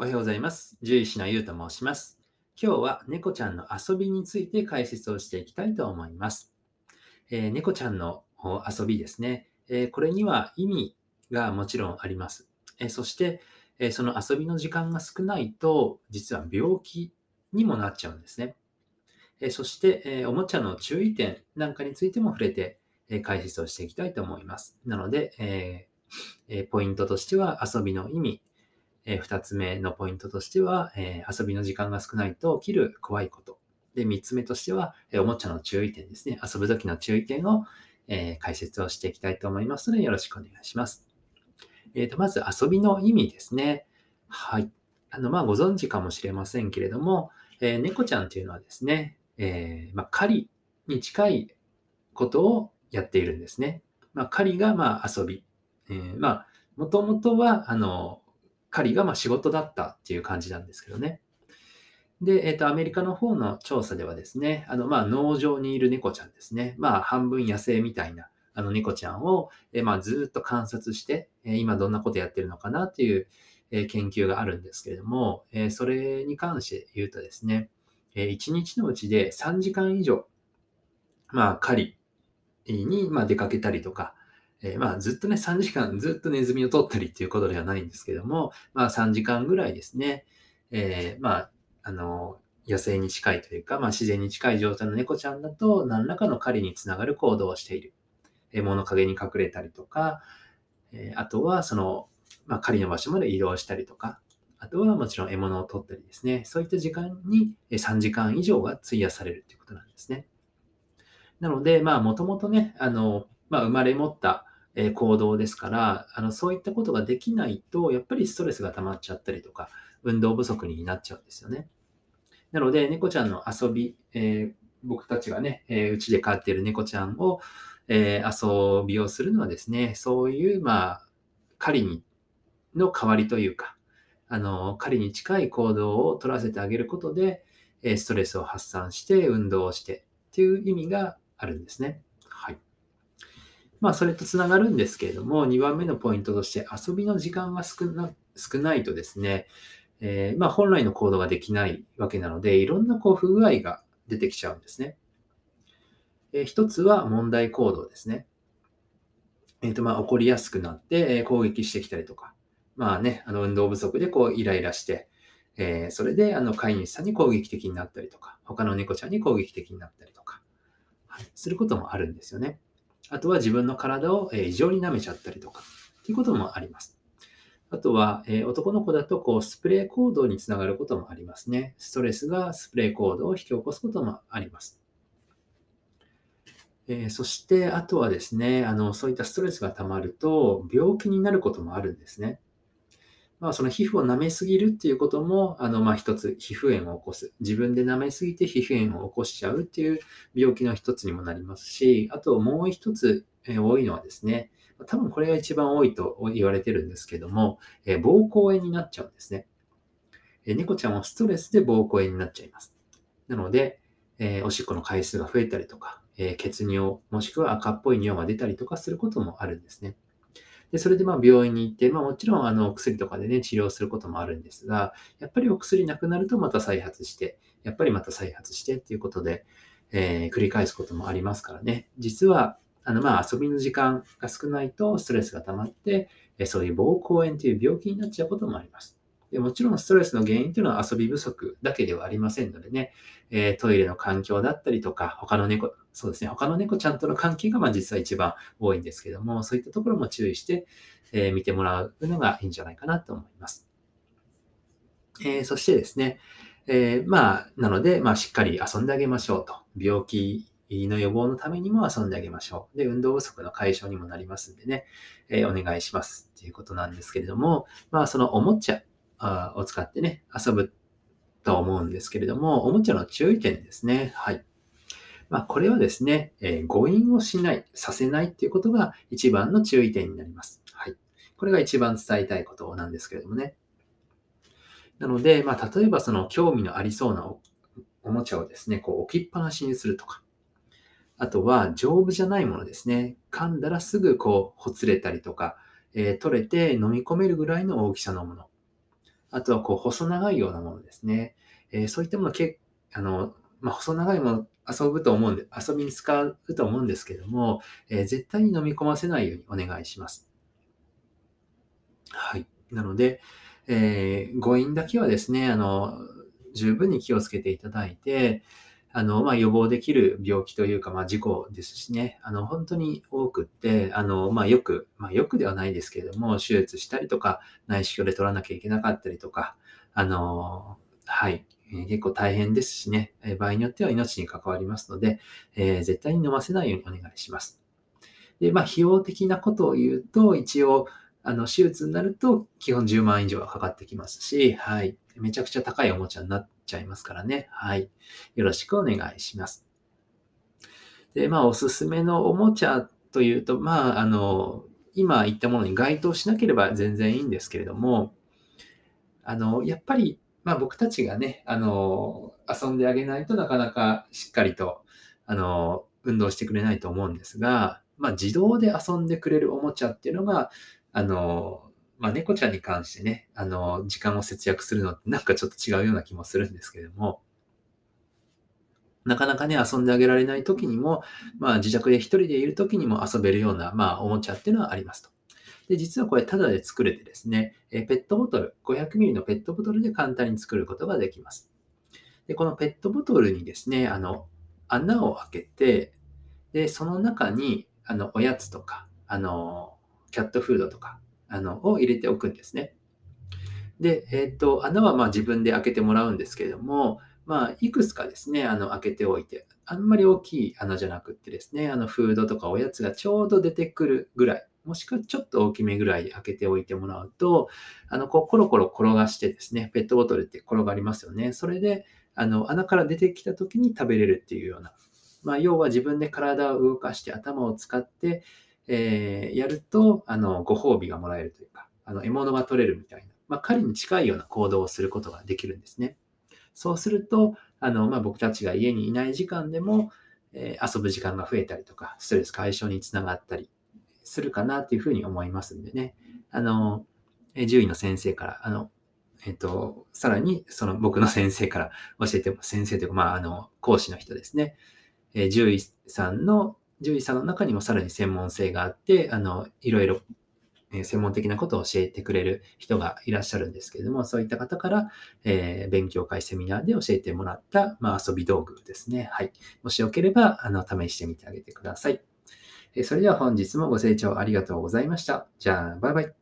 おはようございます。獣医師のゆうと申します。今日は猫ちゃんの遊びについて解説をしていきたいと思います。えー猫ちゃんの遊びですね、えーこれには意味がもちろんあります。えーそして、えその遊びの時間が少ないと、実は病気にもなっちゃうんですね。えそして、えおもちゃの注意点なんかについても触れて、え解説をしていきたいと思います。なので、ええーポイントとしては遊びの意味、えー二つ目のポイントとしては、えー遊びの時間が少ないと起きる怖いこと。で、三つ目としては、えーおもちゃの注意点ですね。遊ぶ時の注意点を、え解説をしていきたいと思いますので、よろしくお願いします。えーとまず、遊びの意味ですね。はい。あの、まあ、ご存知かもしれませんけれども、え猫ちゃんというのはですね、えまあ、狩りに近いことをやっているんですね。まあ、狩りが、まあ、遊び。えまあ、もともとは、あの、狩りがまあ仕事だったっていう感じなんですけどね。で、えっ、と、アメリカの方の調査ではですね、あの、まあ、農場にいる猫ちゃんですね。まあ、半分野生みたいな、あの、猫ちゃんを、えーまあ、ずっと観察して、えー今どんなことやってるのかなっていう、え研究があるんですけれども、えそれに関して言うとですね、え1日のうちで3時間以上、まあ、狩りに、ま、出かけたりとか、えーまあ、ずっとね、3時間ずっとネズミを取ったりっていうことではないんですけども、まあ、3時間ぐらいですね、えーまあ、あの、野生に近いというか、まあ、自然に近い状態の猫ちゃんだと、何らかの狩りにつながる行動をしている。えー物陰に隠れたりとか、えーあとは、その、まあ、狩りの場所まで移動したりとか、あとはもちろん獲物を取ったりですね、そういった時間に3時間以上が費やされるということなんですね。なので、まあ、もともとね、あの、まあ、生まれ持ったえ行動ですから、あのそういったことができないと、やっぱりストレスが溜まっちゃったりとか、運動不足になっちゃうんですよね。なので、猫ちゃんの遊び、えー僕たちがね、えーうちで飼っている猫ちゃんを、えー遊びをするのはですね、そういう、まあ、狩りにの代わりというか、あの、狩りに近い行動を取らせてあげることで、ストレスを発散して、運動をしてっていう意味があるんですね。まあ、それとつながるんですけれども、2番目のポイントとして、遊びの時間が少な少ないとですね、えーまあ、本来の行動ができないわけなので、いろんなこう不具合が出てきちゃうんですね。えー一つは問題行動ですね。えーとまあ、起こりやすくなって、え攻撃してきたりとか、まあね、あの運動不足でこうイライラして、えそれであの飼い主さんに攻撃的になったりとか、他の猫ちゃんに攻撃的になったりとか、はい、することもあるんですよね。あとは自分の体を異常に舐めちゃったりとか、っていうこともあります。あとは、え男の子だとこうスプレー行動につながることもありますね。ストレスがスプレー行動を引き起こすこともあります。えそして、あとはですね、あの、そういったストレスが溜まると、病気になることもあるんですね。まあ、その皮膚を舐めすぎるっていうことも、あの、まあ、一つ、皮膚炎を起こす。自分で舐めすぎて皮膚炎を起こしちゃうっていう病気の一つにもなりますし、あともう一つ、え多いのはですね、多分これが一番多いと言われてるんですけども、え膀胱炎になっちゃうんですね。え猫ちゃんはストレスで膀胱炎になっちゃいます。なので、えおしっこの回数が増えたりとか、え血尿、もしくは赤っぽい尿が出たりとかすることもあるんですね。で、それでまあ病院に行って、まあもちろんあの薬とかでね、治療することもあるんですが、やっぱりお薬なくなるとまた再発して、やっぱりまた再発してっていうことで、えー繰り返すこともありますからね。実は、あのまあ遊びの時間が少ないとストレスが溜まって、そういう膀胱炎という病気になっちゃうこともあります。でもちろんストレスの原因というのは遊び不足だけではありませんのでね、えートイレの環境だったりとか、他の猫、そうですね、他の猫ちゃんとの関係がまあ実は一番多いんですけども、そういったところも注意して、えー見てもらうのがいいんじゃないかなと思います。えーそしてですね、えまあ、なので、まあ、しっかり遊んであげましょうと。病気の予防のためにも遊んであげましょう。で、運動不足の解消にもなりますんでね、えお願いしますっていうことなんですけれども、まあ、そのおもちゃあを使ってね、遊ぶと思うんですけれども、おもちゃの注意点ですね。はい。まあ、これはですね、えー誤飲をしない、させないっていうことが一番の注意点になります。はい。これが一番伝えたいことなんですけれどもね。なので、まあ、例えばその興味のありそうなおおもちゃをですね、こう置きっぱなしにするとか、あとは丈夫じゃないものですね。噛んだらすぐこう、ほつれたりとか、えー取れて飲み込めるぐらいの大きさのもの。あとはこう細長いようなものですね。えー、そういったものけあの、まあ、細長いもの遊ぶと思うんで、遊びに使うと思うんですけども、えー、絶対に飲み込ませないようにお願いします。はい。なので、えー、誤飲だけはですね、あの、十分に気をつけていただいて、あの、まあ、予防できる病気というか、まあ、事故ですしね、あの、本当に多くって、あの、まあ、よく、まあ、よくではないですけれども、手術したりとか、内視鏡で取らなきゃいけなかったりとか、あの、はい、え結構大変ですしね、え場合によっては命に関わりますので、えー、絶対に飲ませないようにお願いします。で、まあ、費用的なことを言うと、一応、あの、手術になると、基本10万以上はかかってきますし、はい。めちゃくちゃ高いおもちゃになっちゃいますからね。はい。よろしくお願いします。で、まあ、おすすめのおもちゃというと、まあ、あの、今言ったものに該当しなければ全然いいんですけれども、あの、やっぱり、まあ僕たちがね、あの、遊んであげないとなかなかしっかりと、あの、運動してくれないと思うんですが、まあ自動で遊んでくれるおもちゃっていうのが、あの、まあ、猫ちゃんに関してね、あの、時間を節約するのってなんかちょっと違うような気もするんですけれども、なかなかね、遊んであげられない時にも、まあ、自宅で一人でいる時にも遊べるような、まあ、おもちゃっていうのはありますと。で、実はこれ、タダで作れてですね、えペットボトル、500ml のペットボトルで簡単に作ることができます。で、このペットボトルにですね、あの、穴を開けて、で、その中に、あの、おやつとか、あの、キャットフードとか、あの、を入れておくんですね。で、えっ、ー、と、穴はま自分で開けてもらうんですけれども、まあ、いくつかですね、あの、開けておいて、あんまり大きい穴じゃなくってですね、あの、フードとかおやつがちょうど出てくるぐらい、もしくはちょっと大きめぐらい開けておいてもらうと、あの、こう、コロコロ転がしてですね、ペットボトルって転がりますよね。それで、あの、穴から出てきた時に食べれるっていうような、まあ、要は自分で体を動かして頭を使って、えー、やると、あの、ご褒美がもらえるというか、あの、獲物が取れるみたいな、まあ、彼に近いような行動をすることができるんですね。そうすると、あの、まあ、僕たちが家にいない時間でも、えー、遊ぶ時間が増えたりとか、ストレス解消につながったりするかなっていうふうに思いますんでね。あの、獣医の先生から、あの、えっ、と、さらに、その僕の先生から教えても、先生というか、まあ、あの、講師の人ですね。えー、獣医さんの獣医さんの中にもさらに専門性があって、あの、いろいろ専門的なことを教えてくれる人がいらっしゃるんですけれども、そういった方から、えー、勉強会、セミナーで教えてもらった、まあ、遊び道具ですね。はい。もしよければ、あの、試してみてあげてください。えそれでは本日もご清聴ありがとうございました。じゃあ、バイバイ。